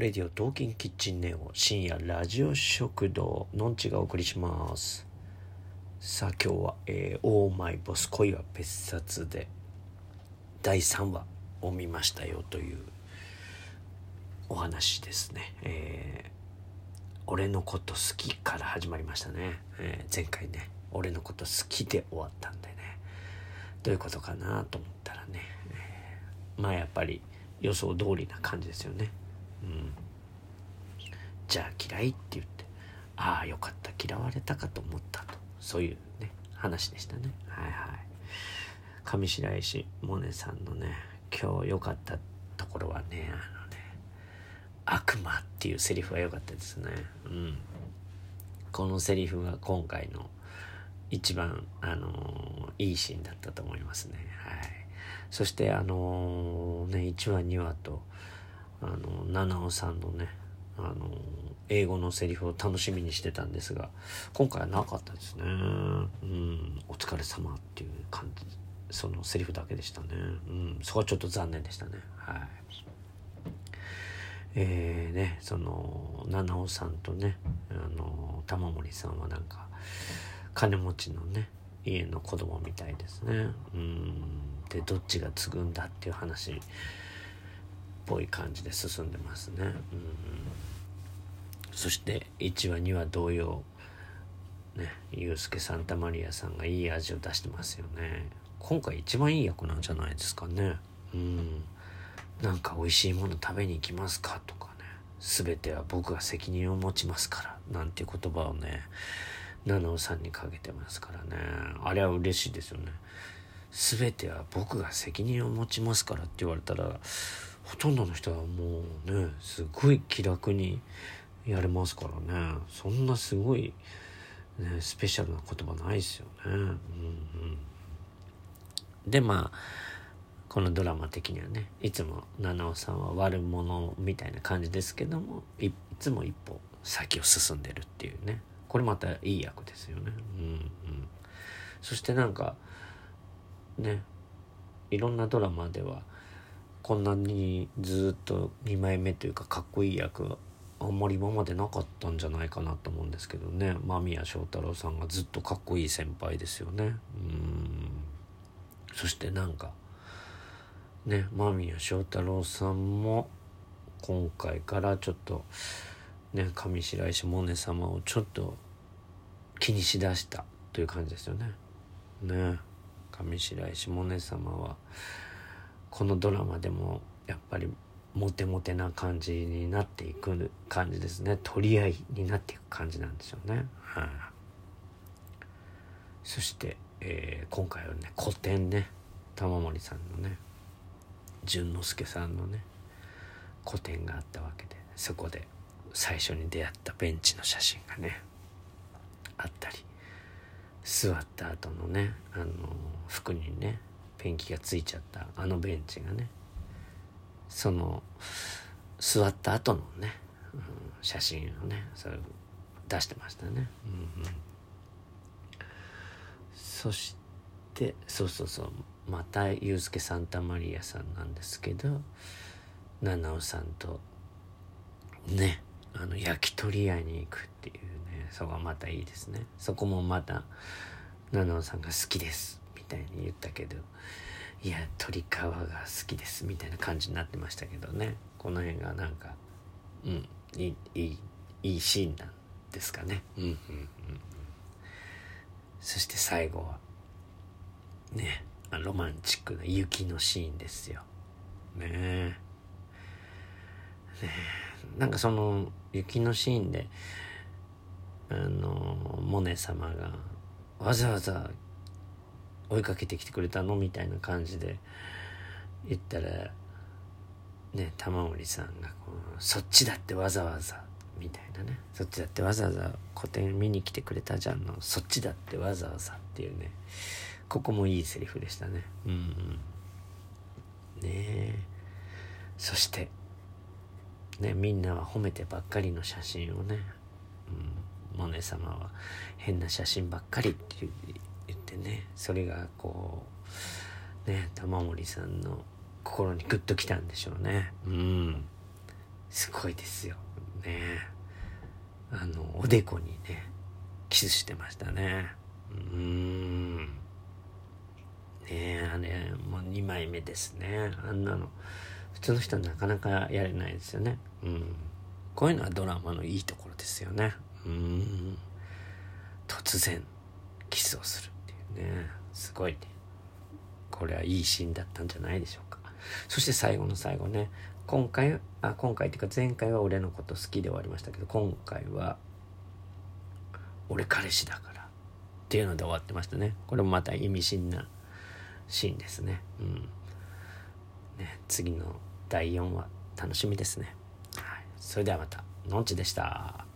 レディオトーキンキッチンネオ深夜ラジオ食堂のんちがお送りします。さあ今日は、えー「オーマイボス恋は別冊」で第3話を見ましたよというお話ですね。えー、俺のこと好きから始まりましたね、えー、前回ね俺のこと好きで終わったんでね。どういうことかなと思ったらね、えー、まあやっぱり予想通りな感じですよね。うん、じゃあ嫌いって言ってああよかった嫌われたかと思ったと。そういうね話でしたね。はいはい。上白石萌音さんのね今日良かったところはねあのね悪魔っていうセリフが良かったですね。うん。このセリフが今回の一番あのー、いいシーンだったと思いますね。はい。そしてあのー、ね1話2話とあの七尾さんのねあの英語のセリフを楽しみにしてたんですが今回はなかったですね。うんお疲れ様っていう感じそのセリフだけでしたね。うんそこはちょっと残念でしたね。はい。えーねその七尾さんとねあの玉森さんはなんか金持ちのね家の子供みたいですね。うんでどっちが継ぐんだっていう話ぽい感じで進んでますね。うん、そして1話2話同様ねユースケ・サンタマリアさんがいい味を出してますよね。今回一番いい役なんじゃないですかね。うん。なんか美味しいもの食べに行きますかとかね。全ては僕が責任を持ちますから。なんていう言葉をね、七尾さんにかけてますからね。あれは嬉しいですよね。全ては僕が責任を持ちますからって言われたら、ほとんどの人はもうねすごい気楽にやれますからねそんなすごい、ね、スペシャルな言葉ないですよね。うんうん、でまあこのドラマ的にはねいつも七尾さんは悪者みたいな感じですけどもいつも一歩先を進んでるっていうねこれまたいい役ですよね。うんうん、そしてなんかねいろんなドラマではこんなにずっと2枚目というかかっこいい役あんまり今までなかったんじゃないかなと思うんですけどね。間宮祥太朗さんがずっとかっこいい先輩ですよね。うん。そしてなんかね間宮祥太朗さんも今回からちょっとね上白石萌音様をちょっと気にしだしたという感じですよね。ね。上白石萌音様はこのドラマでもやっぱりモテモテな感じになっていく感じですね。取り合いになっていく感じなんですよね。はい、そして、えー、今回はね古典ね。玉森さんのね。淳之介さんのね。個展があったわけで。そこで最初に出会ったベンチの写真がねあったり。座った後のねあの服にねペンキがついちゃったあのベンチがね。その座った後のね、うん、写真をねそれ出してましたね、うんうん、そしてそうそうそう。またユースケ・サンタマリアさんなんですけど七尾さんとねあの焼き鳥屋に行くっていうね。そこがまたいいですね。そこもまた七尾さんが好きです。たいに言ったけどいや鳥皮が好きですみたいな感じになってましたけどね。この辺がなんかうんいいいいいいシーンなんですかね。うんうんうんそして最後はねロマンチックな雪のシーンですよ。ね。えね。えなんかその雪のシーンであのモネ様がわざわざ追いかけてきてくれたのみたいな感じで言ったらね玉森さんがこうそっちだってわざわざみたいなね。そっちだってわざわざ個展見に来てくれたじゃんのそっちだってわざわざっていうねここもいいセリフでしたね。うんうん。ねえ。そしてねみんなは褒めてばっかりの写真をね、うん、モネ様は変な写真ばっかりっていうてねそれがこうね玉森さんの心にグッときたんでしょうね。うん。すごいですよ。ね。あのおでこにねキスしてましたね。うん。ねえあれもう2枚目ですね。あんなの普通の人はなかなかやれないですよね。うん。こういうのはドラマのいいところですよね。うん。突然キスをする。ね。すごいね。これはいいシーンだったんじゃないでしょうか。そして最後の最後ね。今回あ今回っていうか前回は俺のこと好きで終わりましたけど今回は俺彼氏だから。っていうので終わってましたね。これもまた意味深なシーンですね。うん。ね次の第4話楽しみですね、はい、それではまた。のんちでした。